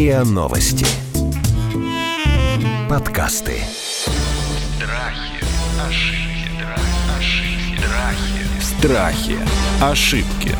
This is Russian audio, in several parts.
РИА Новости. Подкасты. Страхи, ошибки, ошибки, Страхи. страхи. Ошибки.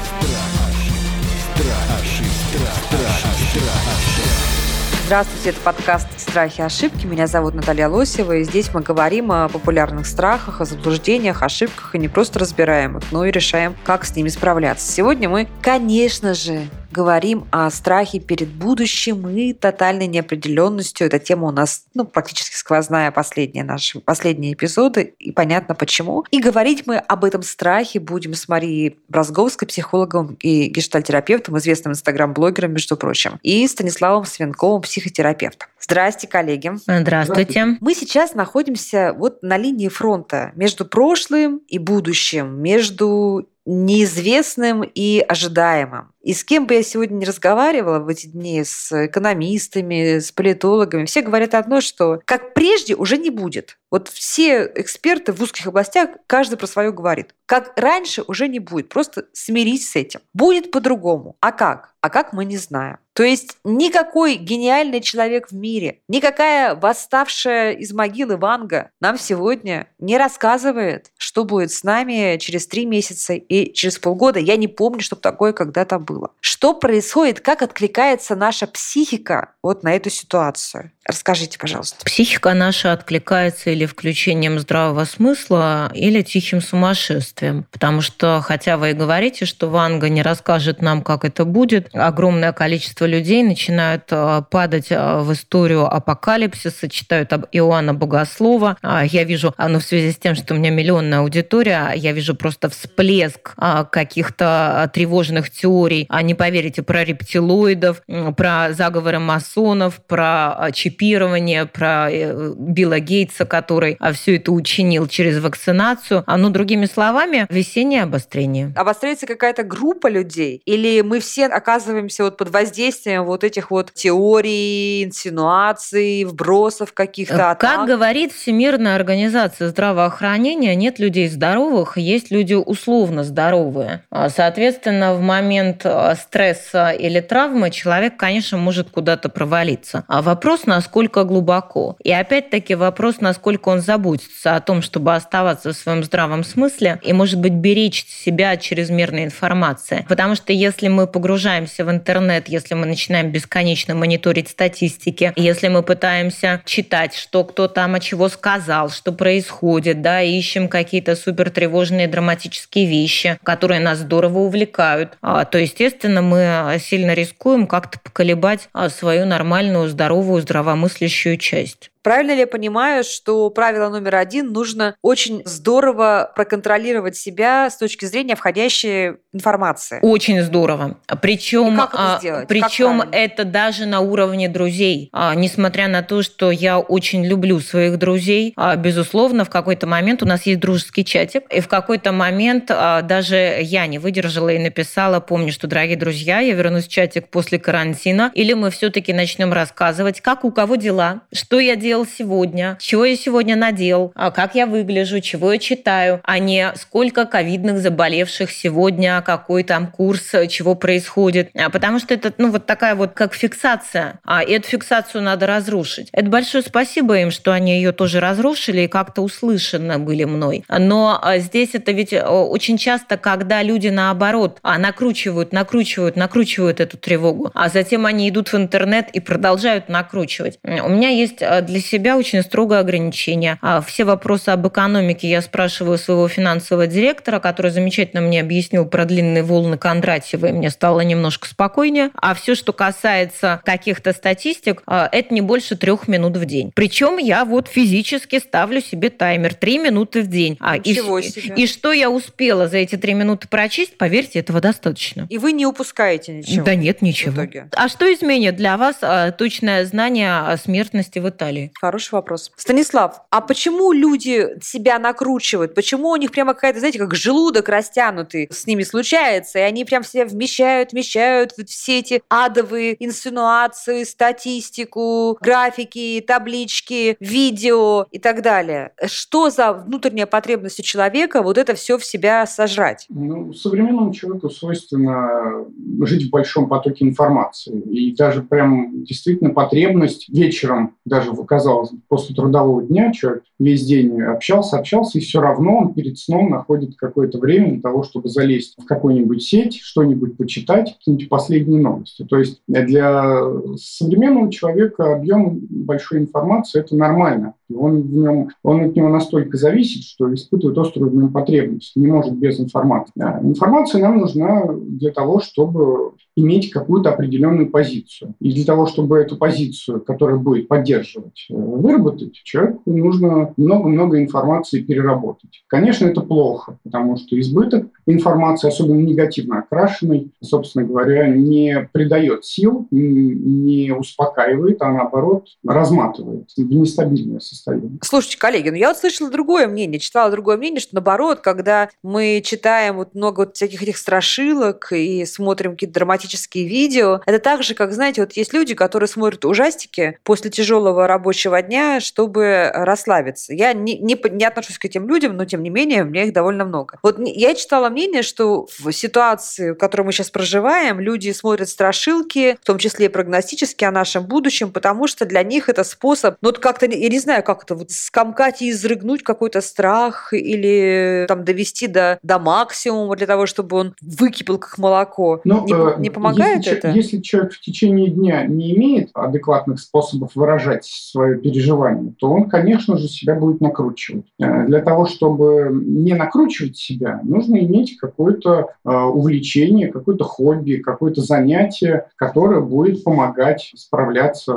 Здравствуйте, это подкаст «Страхи и ошибки». Меня зовут Наталья Лосева, и здесь мы говорим о популярных страхах, о заблуждениях, ошибках, и не просто разбираем их, но и решаем, как с ними справляться. Сегодня мы, конечно же, говорим о страхе перед будущим и тотальной неопределенностью. Эта тема у нас ну, практически сквозная последние наши последние эпизоды, и понятно почему. И говорить мы об этом страхе будем с Марией Бразговской, психологом и гештальтерапевтом, известным инстаграм-блогером, между прочим, и Станиславом Свинковым, психотерапевтом. Здрасте, коллеги. Здравствуйте. Мы сейчас находимся вот на линии фронта между прошлым и будущим, между неизвестным и ожидаемым. И с кем бы я сегодня не разговаривала в эти дни, с экономистами, с политологами, все говорят одно, что как прежде уже не будет. Вот все эксперты в узких областях, каждый про свое говорит. Как раньше уже не будет. Просто смирись с этим. Будет по-другому. А как? А как мы не знаем. То есть никакой гениальный человек в мире, никакая восставшая из могилы Ванга нам сегодня не рассказывает, что будет с нами через три месяца и через полгода. Я не помню, чтобы такое когда-то было. Что происходит, как откликается наша психика вот на эту ситуацию? Расскажите, пожалуйста. Психика наша откликается или включением здравого смысла, или тихим сумасшествием. Потому что, хотя вы и говорите, что Ванга не расскажет нам, как это будет, огромное количество людей начинают э, падать э, в историю апокалипсиса, читают об Иоанна Богослова. А, я вижу, ну, в связи с тем, что у меня миллионная аудитория, я вижу просто всплеск а, каких-то тревожных теорий. А не поверите про рептилоидов, про заговоры масонов, про чипирование, про э, Билла Гейтса, который все это учинил через вакцинацию. А ну, другими словами, весеннее обострение. Обостряется какая-то группа людей? Или мы все оказываемся вот под воздействием вот этих вот теорий, инсинуаций, вбросов каких-то? Как атак? говорит Всемирная организация здравоохранения, нет людей здоровых, есть люди условно здоровые. А, соответственно, в момент а, стресса или травмы человек, конечно, может куда-то провалиться. А вопрос, насколько глубоко. И опять-таки вопрос, насколько он заботится о том, чтобы оставаться в своем здравом смысле и, может быть, беречь себя от чрезмерной информации. Потому что если мы погружаемся в интернет, если мы начинаем бесконечно мониторить статистики, если мы пытаемся читать, что кто там о чего сказал, что происходит, да, ищем какие-то супер тревожные драматические вещи, которые нас здорово увлекают, а, то, естественно, мы сильно рискуем как-то поколебать а, свою нормальную, здоровую, здравомыслящую часть. Правильно ли я понимаю, что правило номер один нужно очень здорово проконтролировать себя с точки зрения входящей информации? Очень здорово. Причем, как это, сделать? причем это даже на уровне друзей. А, несмотря на то, что я очень люблю своих друзей, а, безусловно, в какой-то момент у нас есть дружеский чатик, и в какой-то момент а, даже я не выдержала и написала, помню, что, дорогие друзья, я вернусь в чатик после карантина, или мы все-таки начнем рассказывать, как у кого дела, что я делаю делал сегодня, чего я сегодня надел, а как я выгляжу, чего я читаю, а не сколько ковидных заболевших сегодня, какой там курс, чего происходит. А потому что это, ну, вот такая вот как фиксация. А эту фиксацию надо разрушить. Это большое спасибо им, что они ее тоже разрушили и как-то услышаны были мной. Но а, здесь это ведь очень часто, когда люди наоборот а, накручивают, накручивают, накручивают эту тревогу, а затем они идут в интернет и продолжают накручивать. У меня есть для для себя очень строгое ограничение. А все вопросы об экономике я спрашиваю своего финансового директора, который замечательно мне объяснил про длинные волны Кондратьева, и мне стало немножко спокойнее. А все, что касается каких-то статистик, а, это не больше трех минут в день. Причем я вот физически ставлю себе таймер три минуты в день. А, Ничего и, себе. и что я успела за эти три минуты прочесть, поверьте, этого достаточно. И вы не упускаете ничего? Да нет, ничего. А что изменит для вас а, точное знание о смертности в Италии? Хороший вопрос. Станислав, а почему люди себя накручивают? Почему у них прямо какая-то, знаете, как желудок растянутый с ними случается, и они прям все вмещают, вмещают все эти адовые инсинуации, статистику, графики, таблички, видео и так далее. Что за внутренняя потребность у человека вот это все в себя сожрать? Ну, современному человеку свойственно жить в большом потоке информации. И даже прям действительно потребность вечером, даже казалось, после трудового дня человек весь день общался, общался, и все равно он перед сном находит какое-то время для того, чтобы залезть в какую-нибудь сеть, что-нибудь почитать, какие-нибудь последние новости. То есть для современного человека объем большой информации – это нормально. Он, в нем, он от него настолько зависит, что испытывает острую в нем потребность, не может без информации. Информация нам нужна для того, чтобы иметь какую-то определенную позицию. И для того, чтобы эту позицию, которая будет поддерживать, э, выработать, человеку нужно много-много информации переработать. Конечно, это плохо, потому что избыток информации, особенно негативно окрашенной, собственно говоря, не придает сил, не успокаивает, а наоборот разматывает в нестабильное состояние. Слушайте, коллеги, ну я вот слышала другое мнение, читала другое мнение, что наоборот, когда мы читаем вот много вот всяких этих страшилок и смотрим какие-то драматические видео, это так же, как, знаете, вот есть люди, которые смотрят ужастики после тяжелого рабочего дня, чтобы расслабиться. Я не, не, не отношусь к этим людям, но тем не менее, у меня их довольно много. Вот я читала мнение, что в ситуации, в которой мы сейчас проживаем, люди смотрят страшилки, в том числе и прогностические о нашем будущем, потому что для них это способ, ну, вот как-то, я не знаю, как это, вот скомкать и изрыгнуть какой-то страх или там довести до, до максимума для того, чтобы он выкипел как молоко. Но, не, э, не помогает если, это? Если человек в течение дня не имеет адекватных способов выражать свое переживание, то он, конечно же, себя будет накручивать. Э, для того, чтобы не накручивать себя, нужно иметь какое-то э, увлечение, какое-то хобби, какое-то занятие, которое будет помогать справляться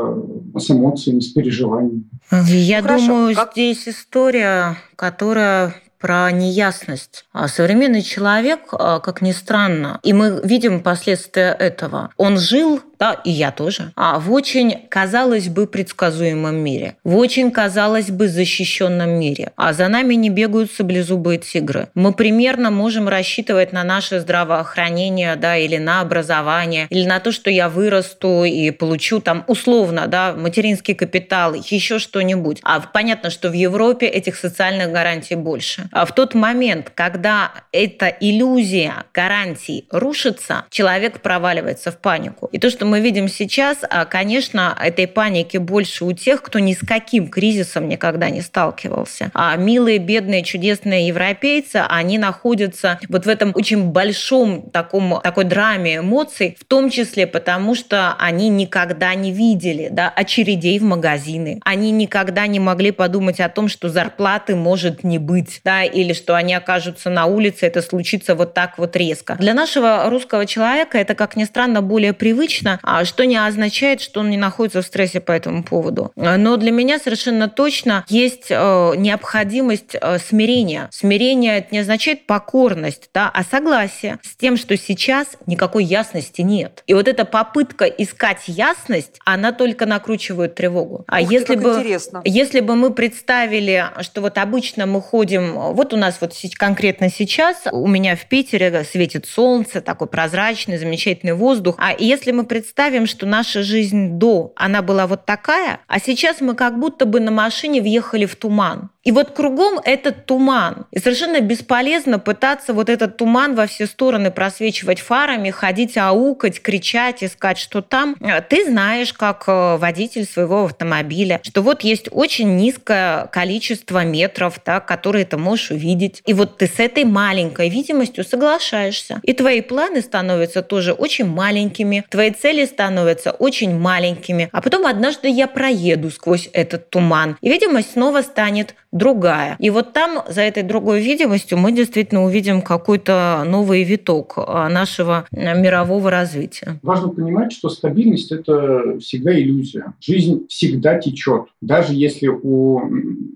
с эмоциями, с переживаниями. Я ну, думаю, как... здесь история, которая про неясность. А современный человек, а, как ни странно, и мы видим последствия этого, он жил да, и я тоже, а в очень, казалось бы, предсказуемом мире, в очень, казалось бы, защищенном мире. А за нами не бегают саблезубые тигры. Мы примерно можем рассчитывать на наше здравоохранение, да, или на образование, или на то, что я вырасту и получу там условно, да, материнский капитал, еще что-нибудь. А понятно, что в Европе этих социальных гарантий больше. А в тот момент, когда эта иллюзия гарантий рушится, человек проваливается в панику. И то, что мы мы видим сейчас, а, конечно, этой паники больше у тех, кто ни с каким кризисом никогда не сталкивался. А милые, бедные, чудесные европейцы, они находятся вот в этом очень большом таком, такой драме эмоций, в том числе потому, что они никогда не видели да, очередей в магазины. Они никогда не могли подумать о том, что зарплаты может не быть, да, или что они окажутся на улице, это случится вот так вот резко. Для нашего русского человека это, как ни странно, более привычно, что не означает, что он не находится в стрессе по этому поводу. Но для меня совершенно точно есть э, необходимость э, смирения. Смирение это не означает покорность, да, а согласие с тем, что сейчас никакой ясности нет. И вот эта попытка искать ясность, она только накручивает тревогу. А Ух если бы, интересно. если бы мы представили, что вот обычно мы ходим, вот у нас вот конкретно сейчас, у меня в Питере светит солнце, такой прозрачный, замечательный воздух, а если мы представим представим, что наша жизнь до, она была вот такая, а сейчас мы как будто бы на машине въехали в туман. И вот кругом этот туман. И совершенно бесполезно пытаться вот этот туман во все стороны просвечивать фарами, ходить аукать, кричать, искать, что там. Ты знаешь, как э, водитель своего автомобиля, что вот есть очень низкое количество метров, да, которые ты можешь увидеть. И вот ты с этой маленькой видимостью соглашаешься. И твои планы становятся тоже очень маленькими, твои цели становятся очень маленькими. А потом однажды я проеду сквозь этот туман, и видимость снова станет другая. И вот там, за этой другой видимостью, мы действительно увидим какой-то новый виток а, нашего а, мирового развития. Важно понимать, что стабильность – это всегда иллюзия. Жизнь всегда течет. Даже если у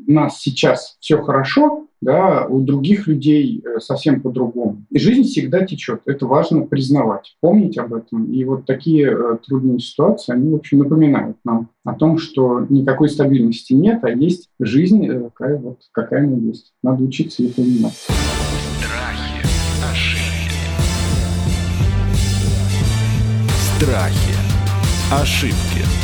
нас сейчас все хорошо, да, у других людей э, совсем по-другому. И жизнь всегда течет. Это важно признавать, помнить об этом. И вот такие э, трудные ситуации, они, в общем, напоминают нам о том, что никакой стабильности нет, а есть жизнь э, такая вот, какая она есть. Надо учиться ее понимать. Страхи, ошибки. Страхи. Ошибки.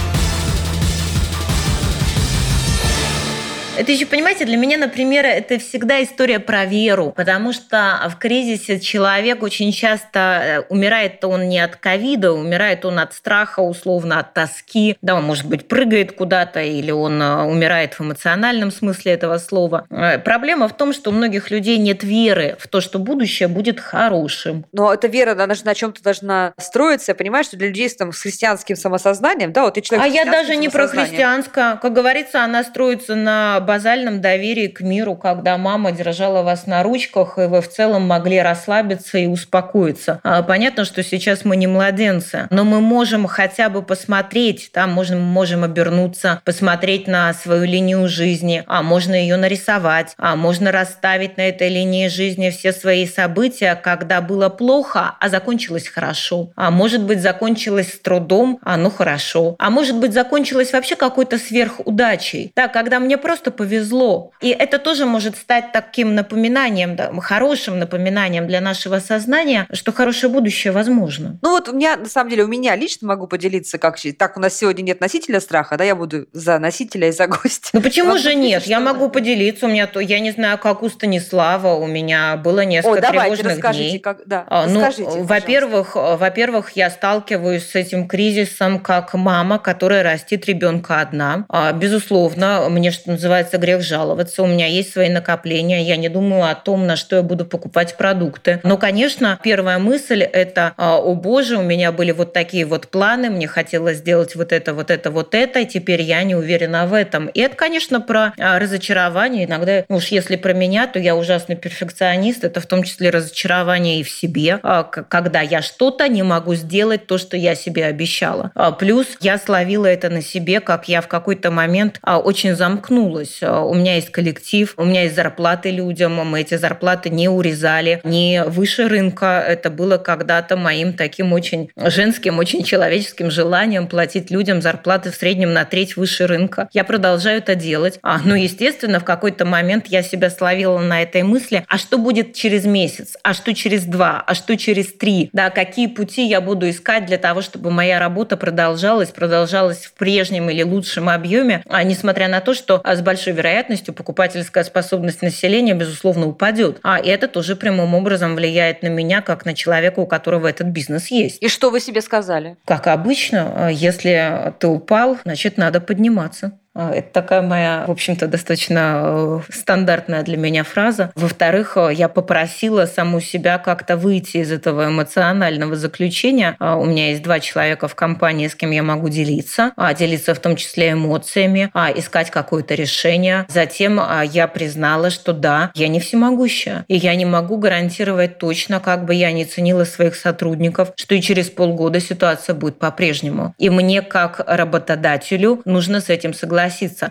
Это еще, понимаете, для меня, например, это всегда история про веру, потому что в кризисе человек очень часто э, умирает он не от ковида, умирает он от страха, условно, от тоски, да, он, может быть, прыгает куда-то, или он э, умирает в эмоциональном смысле этого слова. Э, проблема в том, что у многих людей нет веры в то, что будущее будет хорошим. Но эта вера, она же на чем-то должна строиться. Понимаешь, что для людей с, там, с христианским самосознанием, да, вот ты человек А я даже не про христианское. Как говорится, она строится на базальном доверии к миру, когда мама держала вас на ручках, и вы в целом могли расслабиться и успокоиться. А, Понятно, что сейчас мы не младенцы, но мы можем хотя бы посмотреть, да, можем, можем обернуться, посмотреть на свою линию жизни, а можно ее нарисовать, а можно расставить на этой линии жизни все свои события, когда было плохо, а закончилось хорошо. А может быть, закончилось с трудом, а ну хорошо. А может быть, закончилось вообще какой-то сверхудачей. Да, когда мне просто повезло. И это тоже может стать таким напоминанием, да, хорошим напоминанием для нашего сознания, что хорошее будущее возможно. Ну вот у меня, на самом деле, у меня лично могу поделиться, как так у нас сегодня нет носителя страха, да, я буду за носителя и за гостя. Ну почему Вам же нет? Я могу поделиться. У меня то, я не знаю, как у Станислава, у меня было несколько О, давайте, тревожных дней. как, да, А, Ну, пожалуйста. во-первых, э, во-первых, я сталкиваюсь с этим кризисом как мама, которая растит ребенка одна. А, Безусловно, мне, что называется, грех жаловаться. У меня есть свои накопления. Я не думаю о том, на что я буду покупать продукты. Но, конечно, первая мысль – это, а, о боже, у меня были вот такие вот планы, мне хотелось сделать вот это, вот это, вот это, и теперь я не уверена в этом. И это, конечно, про а, разочарование. Иногда, ну уж если про меня, то я ужасный перфекционист. Это в том числе разочарование и в себе, а, когда я что-то не могу сделать, то, что я себе обещала. Плюс я словила это на себе, как я в какой-то момент очень замкнулась. А, У меня есть коллектив, у меня есть зарплаты людям, мы эти зарплаты не урезали, не выше рынка. Это было когда-то моим таким очень женским, очень человеческим желанием платить людям зарплаты в среднем на треть выше рынка. Я продолжаю это делать. А, ну, естественно, в какой-то момент я себя словила на этой мысли, а что будет через месяц, а что через два, а что через три, да, какие пути я буду искать для того, чтобы моя работа продолжалась, продолжалась в прежнем или лучшем объеме, а несмотря на то, что а, с большой вероятностью покупательская способность населения, безусловно, упадет. А это тоже прямым образом влияет на меня, как на человека, у которого этот бизнес есть. И что вы себе сказали? Как обычно, э, если ты упал, значит, надо подниматься. А, Это такая моя, в общем-то, достаточно э, стандартная для меня фраза. Во-вторых, э, я попросила саму себя как-то выйти из этого эмоционального заключения. У меня есть два человека в компании, с кем я могу делиться, а, делиться в том числе эмоциями, а, искать какое-то решение. Затем а, я признала, что да, я не всемогущая, и я не могу гарантировать точно, как бы я не ценила своих сотрудников, что и через полгода ситуация будет по-прежнему. И мне, как работодателю, нужно с этим согласиться,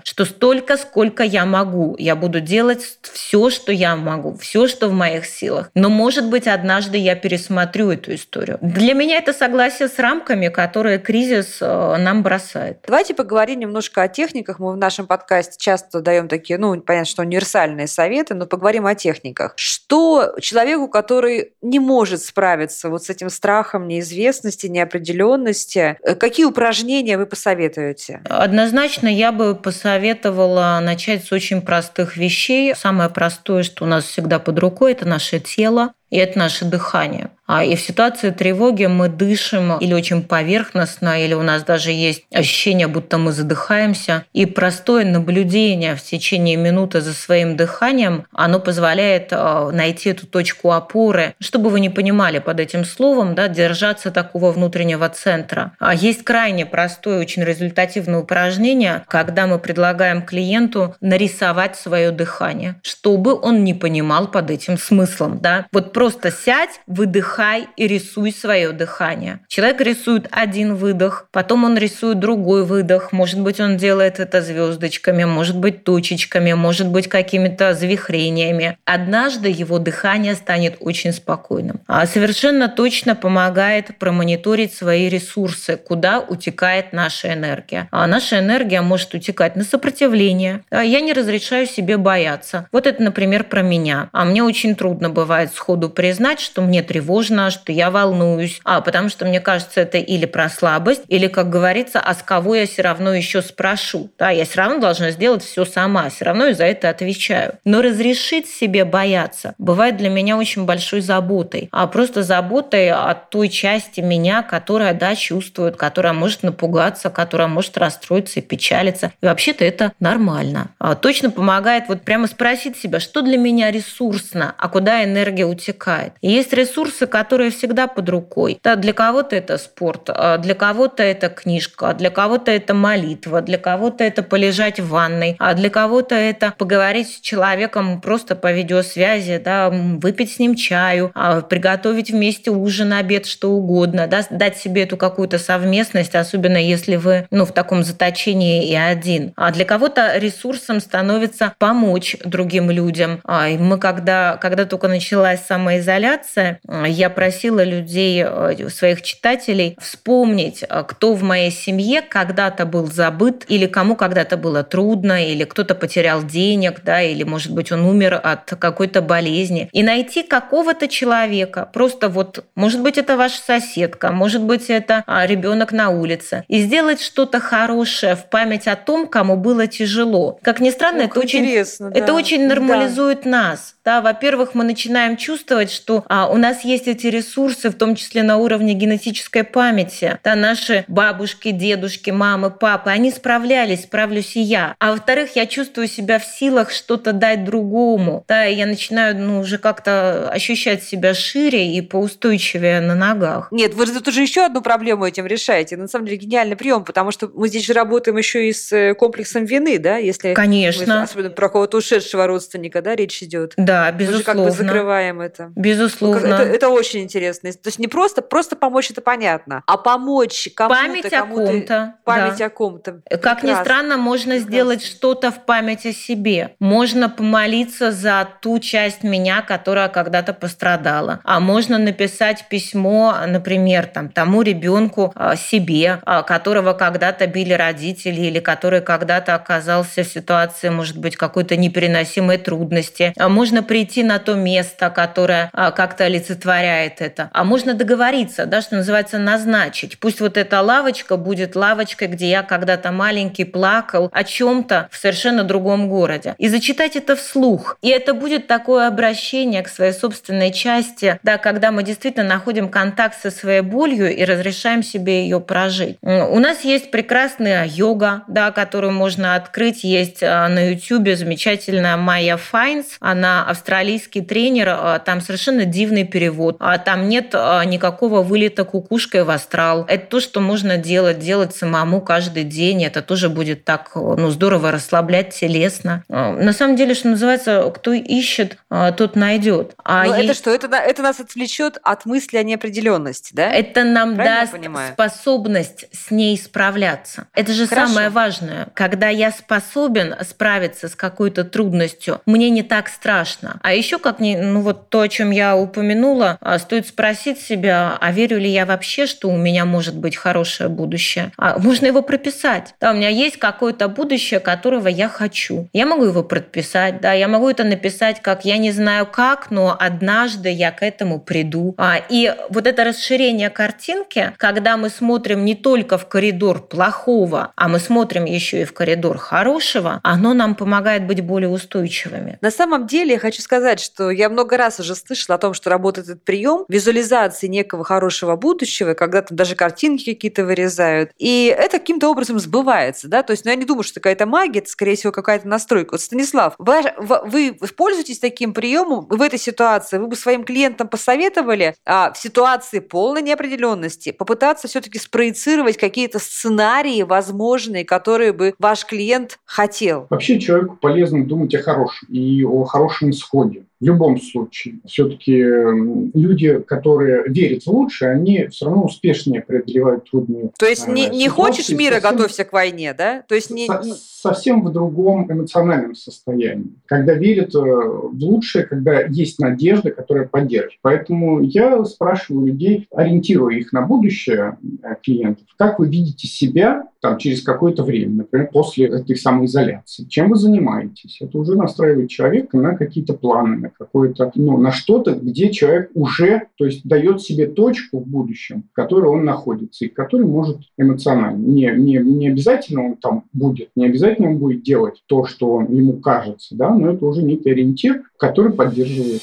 что столько, сколько я могу, я буду делать все, что я могу, все, что в моих силах. Но, может быть, однажды я пересмотрю эту историю. Для меня это согласие с рамками, которые кризис э, нам бросает. Давайте поговорим немножко о техниках. Мы в нашем подкасте часто даем такие, ну, понятно, что универсальные советы, но поговорим о техниках. Что человеку, который не может справиться вот с этим страхом неизвестности, неопределенности, э, какие упражнения вы посоветуете? Однозначно я бы посоветовала начать с очень простых вещей. Самое простое, что у нас всегда под рукой, это наше тело и это наше дыхание. А и в ситуации тревоги мы дышим или очень поверхностно, или у нас даже есть ощущение, будто мы задыхаемся. И простое наблюдение в течение минуты за своим дыханием, оно позволяет э, найти эту точку опоры. Чтобы вы не понимали под этим словом, да, держаться такого внутреннего центра. А есть крайне простое, очень результативное упражнение, когда мы предлагаем клиенту нарисовать свое дыхание, чтобы он не понимал под этим смыслом. Да? Вот просто сядь, выдыхай вдыхай и рисуй свое дыхание. Человек рисует один выдох, потом он рисует другой выдох. Может быть, он делает это звездочками, может быть, точечками, может быть, какими-то завихрениями. Однажды его дыхание станет очень спокойным. А совершенно точно помогает промониторить свои ресурсы, куда утекает наша энергия. А наша энергия может утекать на сопротивление. А я не разрешаю себе бояться. Вот это, например, про меня. А мне очень трудно бывает сходу признать, что мне тревожно, что я волнуюсь, а потому что мне кажется, это или про слабость, или, как говорится, а с кого я все равно еще спрошу. Да, я все равно должна сделать все сама, все равно и за это отвечаю. Но разрешить себе бояться бывает для меня очень большой заботой, а просто заботой от той части меня, которая, да, чувствует, которая может напугаться, которая может расстроиться и печалиться. И вообще-то это нормально. А точно помогает вот прямо спросить себя, что для меня ресурсно, а куда энергия утекает. И есть ресурсы, которые всегда под рукой. Да, для кого-то это спорт, а для кого-то это книжка, для кого-то это молитва, для кого-то это полежать в ванной, а для кого-то это поговорить с человеком просто по видеосвязи, да, выпить с ним чаю, а приготовить вместе ужин, обед, что угодно, да, дать себе эту какую-то совместность, особенно если вы ну, в таком заточении и один. А для кого-то ресурсом становится помочь другим людям. А, мы когда, когда только началась самоизоляция, я просила людей, э, своих читателей, вспомнить, э, кто в моей семье когда-то был забыт, или кому когда-то было трудно, или кто-то потерял денег, да, или, может быть, он умер от какой-то болезни. И найти какого-то человека, просто вот, может быть, это ваша соседка, может быть, это а, ребенок на улице, и сделать что-то хорошее в память о том, кому было тяжело. Как ни странно, Ох, это очень, да. это очень нормализует да. нас. Да, во-первых, мы начинаем чувствовать, что а, у нас есть эти ресурсы, в том числе на уровне генетической памяти. Да, наши бабушки, дедушки, мамы, папы, они справлялись, справлюсь и я. А во-вторых, я чувствую себя в силах что-то дать другому. Да, и я начинаю ну, уже как-то ощущать себя шире и поустойчивее на ногах. Нет, вы же тут уже еще одну проблему этим решаете. На самом деле гениальный прием, потому что мы здесь же работаем еще и с э, комплексом вины, да, если Конечно. Мы, особенно про кого-то ушедшего родственника, да, речь идет. Да, да, безусловно. Мы же как бы закрываем это. Безусловно. Это, это очень интересно. То есть не просто, просто помочь, это понятно, а помочь кому-то. Память кому о ком-то. Память да. о ком-то. Как Прекрасно. ни странно, можно Прекрасно. сделать что-то в память о себе. Можно помолиться за ту часть меня, которая когда-то пострадала. А можно написать письмо, например, там, тому ребенку а, себе, а, которого когда-то били родители или который когда-то оказался в ситуации, может быть, какой-то непереносимой трудности. А можно можно прийти на то место, которое а, как-то олицетворяет это. А можно договориться, да, что называется, назначить. Пусть вот эта лавочка будет лавочкой, где я когда-то маленький плакал о чем-то в совершенно другом городе. И зачитать это вслух. И это будет такое обращение к своей собственной части, да, когда мы действительно находим контакт со своей болью и разрешаем себе ее прожить. У нас есть прекрасная йога, да, которую можно открыть. Есть а, на YouTube замечательная Майя Файнс. Она австралийский тренер, а, там совершенно дивный перевод. А там нет а, никакого вылета кукушкой в астрал. Это то, что можно делать, делать самому каждый день. Это тоже будет так ну, здорово расслаблять телесно. На самом деле, что называется, кто ищет, тот найдет. А Но есть... это что? Это, это нас отвлечет от мысли о неопределенности, да? Это нам Правильно даст способность с ней справляться. Это же Хорошо. самое важное. Когда я способен справиться с какой-то трудностью, мне не так страшно страшно. А еще, как не, ну вот то, о чем я упомянула, а, стоит спросить себя, а верю ли я вообще, что у меня может быть хорошее будущее? А можно его прописать. Да, у меня есть какое-то будущее, которого я хочу. Я могу его прописать, да, я могу это написать, как я не знаю как, но однажды я к этому приду. А, и вот это расширение картинки, когда мы смотрим не только в коридор плохого, а мы смотрим еще и в коридор хорошего, оно нам помогает быть более устойчивыми. На самом деле, хочу сказать, что я много раз уже слышала о том, что работает этот прием визуализации некого хорошего будущего, когда там даже картинки какие-то вырезают. И это каким-то образом сбывается, да, то есть, ну, я не думаю, что какая-то магия, это, скорее всего, какая-то настройка. Вот, Станислав, вы, вы пользуетесь таким приемом в этой ситуации? Вы бы своим клиентам посоветовали а, в ситуации полной неопределенности попытаться все-таки спроецировать какие-то сценарии возможные, которые бы ваш клиент хотел? Вообще человеку полезно думать о хорошем и о хорошем исходе. В любом случае. Все-таки люди, которые верят в лучшее, они все равно успешнее преодолевают трудные То есть не, не хочешь мира, совсем, готовься к войне, да? То есть не, со, совсем в другом эмоциональном состоянии. Когда верят в лучшее, когда есть надежда, которая поддержит. Поэтому я спрашиваю людей, ориентируя их на будущее клиентов, как вы видите себя там, через какое-то время, например, после этой самоизоляции. Чем вы занимаетесь? Это уже настраивает человека на какие-то планы, на какое-то, ну, на что-то, где человек уже, то есть дает себе точку в будущем, в которой он находится, и в которой может эмоционально. Не, не, не обязательно он там будет, не обязательно он будет делать то, что он, ему кажется, да, но это уже некий ориентир, который поддерживает.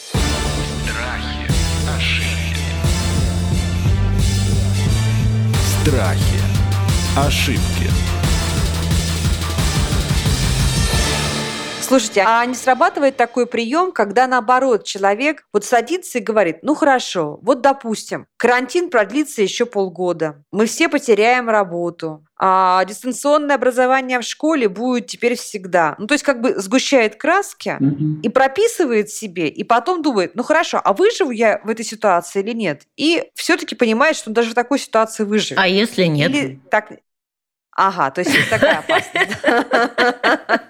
Страхи, ошибки. Страхи, ошибки. Слушайте, а не срабатывает такой прием, когда наоборот человек вот садится и говорит, ну хорошо, вот допустим, карантин продлится еще полгода, мы все потеряем работу, а дистанционное образование в школе будет теперь всегда. Ну, то есть как бы сгущает краски Мгм. и прописывает себе, и потом думает, ну хорошо, а выживу я в этой ситуации или нет? И все-таки понимает, что он даже в такой ситуации выживет. А если нет? Или так... Ага, то есть есть такая опасность.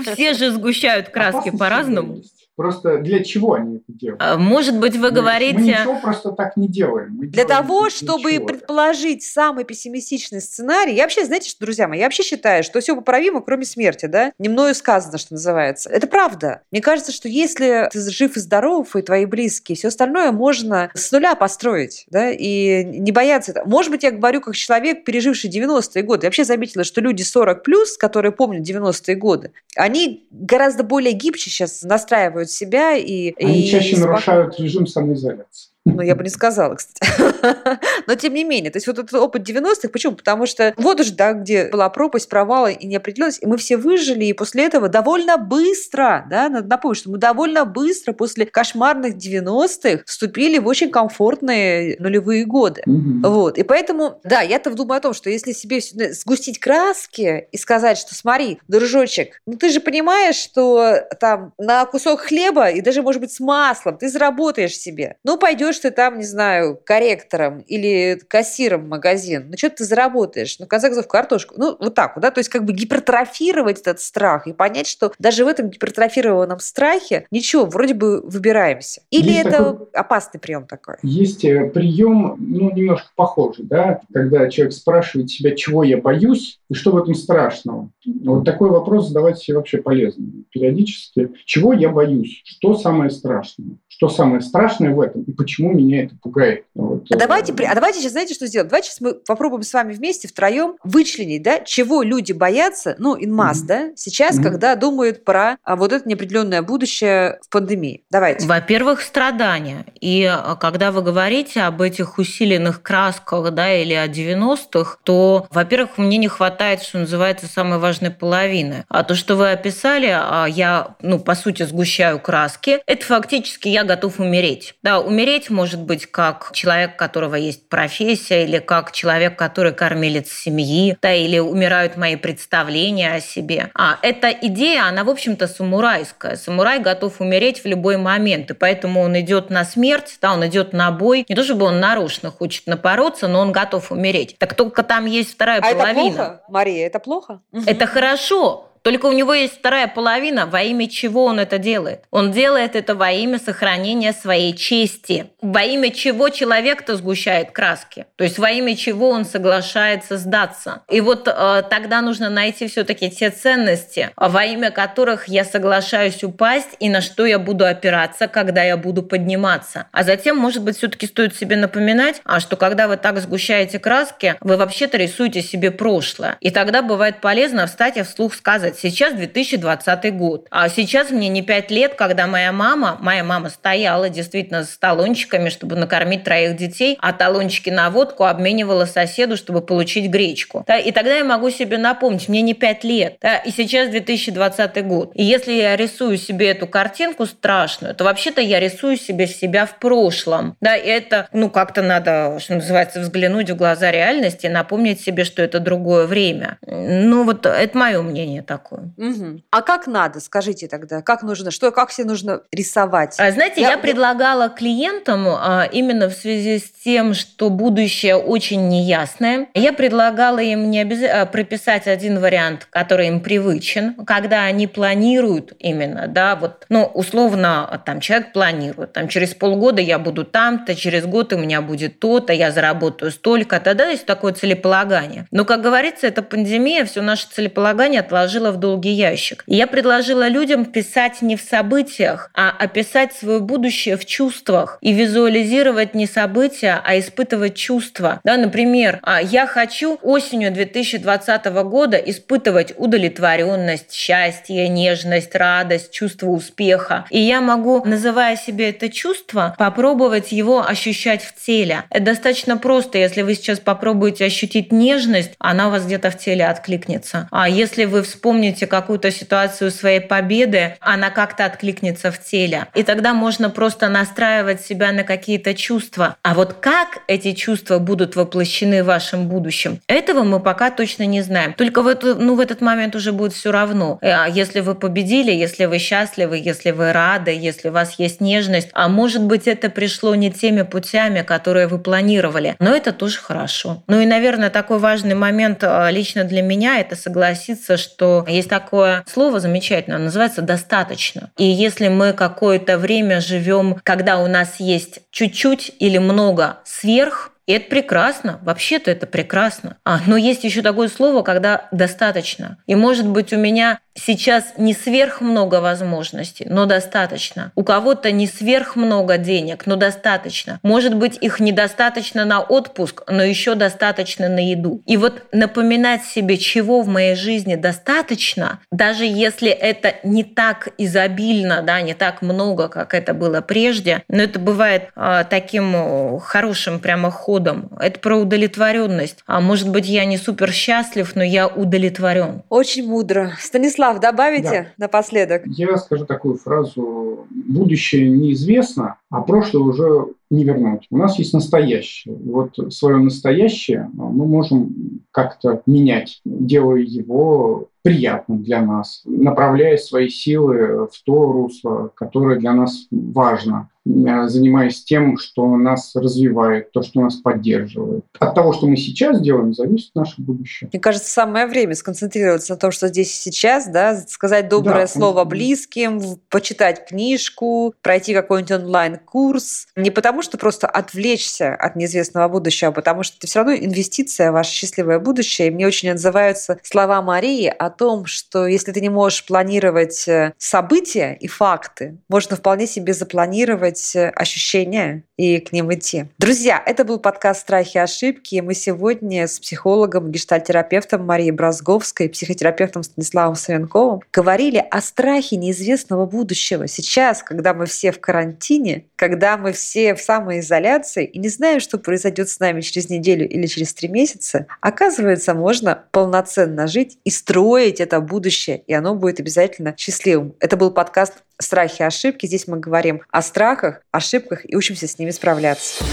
Все же сгущают краски по-разному. Просто для чего они это делают? А, Может быть, вы Мы- Мы говорите... ничего просто так не делаем. Мы Для делаем того, чтобы чего-то. предположить самый пессимистичный сценарий, я вообще, знаете что, друзья мои, я вообще считаю, что все поправимо, кроме смерти, да? Не мною сказано, что называется. Это правда. Мне кажется, что если ты жив и здоров, и твои близкие, все остальное можно с нуля построить, да, и не бояться этого. Может быть, я говорю как человек, переживший 90-е годы. Я вообще заметила, что люди 40+, плюс, которые помнят 90-е годы, они гораздо более гибче сейчас настраивают себя и... Они и чаще спокойно. нарушают режим самоизоляции. Ну, я бы не сказала, кстати. Но тем не менее, то есть вот этот опыт 90-х, почему? Потому что вот уж, да, где была пропасть, провалы и неопределенность, и мы все выжили, и после этого довольно быстро, да, надо напомнить, что мы довольно быстро после кошмарных 90-х вступили в очень комфортные нулевые годы. Вот. И поэтому, да, я-то думаю о том, что если себе сгустить краски и сказать, что смотри, дружочек, ну ты же понимаешь, что там на кусок хлеба и даже, может быть, с маслом ты заработаешь себе. Ну, пойдешь ты там, не знаю, корректором или кассиром в магазин. Ну, что ты заработаешь? Ну, в конце концов, картошку. Ну, вот так вот, да, то есть как бы гипертрофировать этот страх и понять, что даже в этом гипертрофированном страхе ничего, вроде бы выбираемся. Или Есть это такой- опасный прием такой? Есть э, прием, ну, немножко похожий, да, когда человек спрашивает себя, чего я боюсь, и что в этом страшного. Вот такой вопрос задавать себе вообще полезно периодически. Чего я боюсь? Что самое страшное? Что самое страшное в этом? И почему меня это пугает? Вот, А э, давайте, а давайте сейчас, знаете, что сделаем? Давайте сейчас мы попробуем с вами вместе втроем вычленить, да, чего люди боятся, ну, in mass, Мгм. да, сейчас, Мгм. когда думают про а, вот это неопределенное будущее в пандемии. Давайте. Во-первых, страдания. И а, когда вы говорите об этих усиленных красках да, или о 90-х, то, во-первых, мне не хватает, что называется, самой важной половины. А то, что вы описали, а, я, ну, по сути, сгущаю краски, это фактически я готов умереть. Да, умереть может быть как человек, у которого есть профессия, или как человек, который кормилец семьи, да, или умирают мои представления о себе. А эта идея, она, в общем-то, самурайская. Самурай готов умереть в любой момент, и поэтому он идет на смерть, да, он идет на бой. Не то чтобы он нарочно хочет напороться, но он готов умереть. Так только там есть вторая А это половина. плохо, Мария, это плохо? Это хорошо. Только у него есть вторая половина, во имя чего он это делает. Он делает это во имя сохранения своей чести. Во имя чего человек-то сгущает краски. То есть во имя чего он соглашается сдаться. И вот э, тогда нужно найти все-таки те ценности, во имя которых я соглашаюсь упасть и на что я буду опираться, когда я буду подниматься. А затем, может быть, все-таки стоит себе напоминать, а что когда вы так сгущаете краски, вы вообще-то рисуете себе прошлое. И тогда бывает полезно встать и вслух сказать, сейчас 2020 год, а сейчас мне не 5 лет, когда моя мама, моя мама стояла действительно с талончиками, чтобы накормить троих детей, а талончики на водку обменивала соседу, чтобы получить гречку. И тогда я могу себе напомнить, мне не 5 лет, и сейчас 2020 год. И если я рисую себе эту картинку страшную, то вообще-то я рисую себе себя в прошлом. Да, и это, ну, как-то надо, что называется, взглянуть в глаза реальности и напомнить себе, что это другое время. Ну, вот это мое мнение такое. Такую. Угу. А как надо, скажите тогда, как нужно, что, как себе нужно рисовать? А, знаете, я, я предлагала клиентам а, именно в связи с тем, что будущее очень неясное, я предлагала им не обяз... А, прописать один вариант, который им привычен, когда они планируют именно, да, вот, ну, условно, там человек планирует, там через полгода я буду там-то, через год у меня будет то-то, я заработаю столько-то, да, есть такое целеполагание. Но, как говорится, эта пандемия все наше целеполагание отложила в долгий ящик. И я предложила людям писать не в событиях, а описать свое будущее в чувствах и визуализировать не события, а испытывать чувства. Да, например, а, я хочу осенью 2020 года испытывать удовлетворенность, счастье, нежность, радость, чувство успеха. И я могу, называя себе это чувство, попробовать его ощущать в теле. Это достаточно просто. Если вы сейчас попробуете ощутить нежность, она у вас где-то в теле откликнется. А если вы вспомните какую-то ситуацию своей победы, она как-то откликнется в теле. И тогда можно просто настраивать себя на какие-то чувства. А вот как эти чувства будут воплощены в вашем будущем, этого мы пока точно не знаем. Только в, эту, ну, в этот момент уже будет все равно. А если вы победили, если вы счастливы, если вы рады, если у вас есть нежность, а может быть это пришло не теми путями, которые вы планировали, но это тоже хорошо. Ну и, наверное, такой важный момент а, лично для меня – это согласиться, что есть такое слово замечательное, называется «достаточно». И если мы какое-то время живем, когда у нас есть чуть-чуть или много сверх, и это прекрасно, вообще-то это прекрасно. А, но есть еще такое слово, когда достаточно. И может быть у меня сейчас не сверх много возможностей, но достаточно. У кого-то не сверх много денег, но достаточно. Может быть, их недостаточно на отпуск, но еще достаточно на еду. И вот напоминать себе, чего в моей жизни достаточно, даже если это не так изобильно, да, не так много, как это было прежде, но это бывает э, таким хорошим прямо ходом. Это про удовлетворенность. А может быть, я не супер счастлив, но я удовлетворен. Очень мудро. Станислав Станислав, добавите да. напоследок? Я скажу такую фразу. Будущее неизвестно, а прошлое уже не вернуть. У нас есть настоящее. И вот свое настоящее мы можем как-то менять, делая его приятным для нас, направляя свои силы в то русло, которое для нас важно. Э, занимаясь тем, что нас развивает, то, что нас поддерживает. От того, что мы сейчас делаем, зависит наше будущее. Мне кажется, самое время сконцентрироваться на том, что здесь и сейчас, да, сказать доброе да, слово близким, почитать книжку, пройти какой-нибудь онлайн-курс. Не потому, что просто отвлечься от неизвестного будущего, а потому что это все равно инвестиция в ваше счастливое будущее. И мне очень отзываются слова Марии о том, что если ты не можешь планировать э, события и факты, можно вполне себе запланировать э, ощущения и к ним идти. Друзья, это был подкаст «Страхи и ошибки». Мы сегодня с психологом, гештальтерапевтом Марией Бразговской, психотерапевтом Станиславом Савенковым говорили о страхе неизвестного будущего. Сейчас, когда мы все в карантине, когда мы все в самоизоляции и не знаем, что произойдет с нами через неделю или через три месяца, оказывается, можно полноценно жить и строить это будущее, и оно будет обязательно счастливым. Это был подкаст «Страхи и ошибки». Здесь мы говорим о страхах, ошибках и учимся с ними справляться.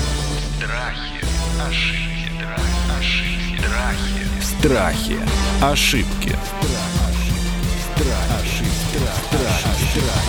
Страхи, ошибки, ошибки, страхи, ошибки.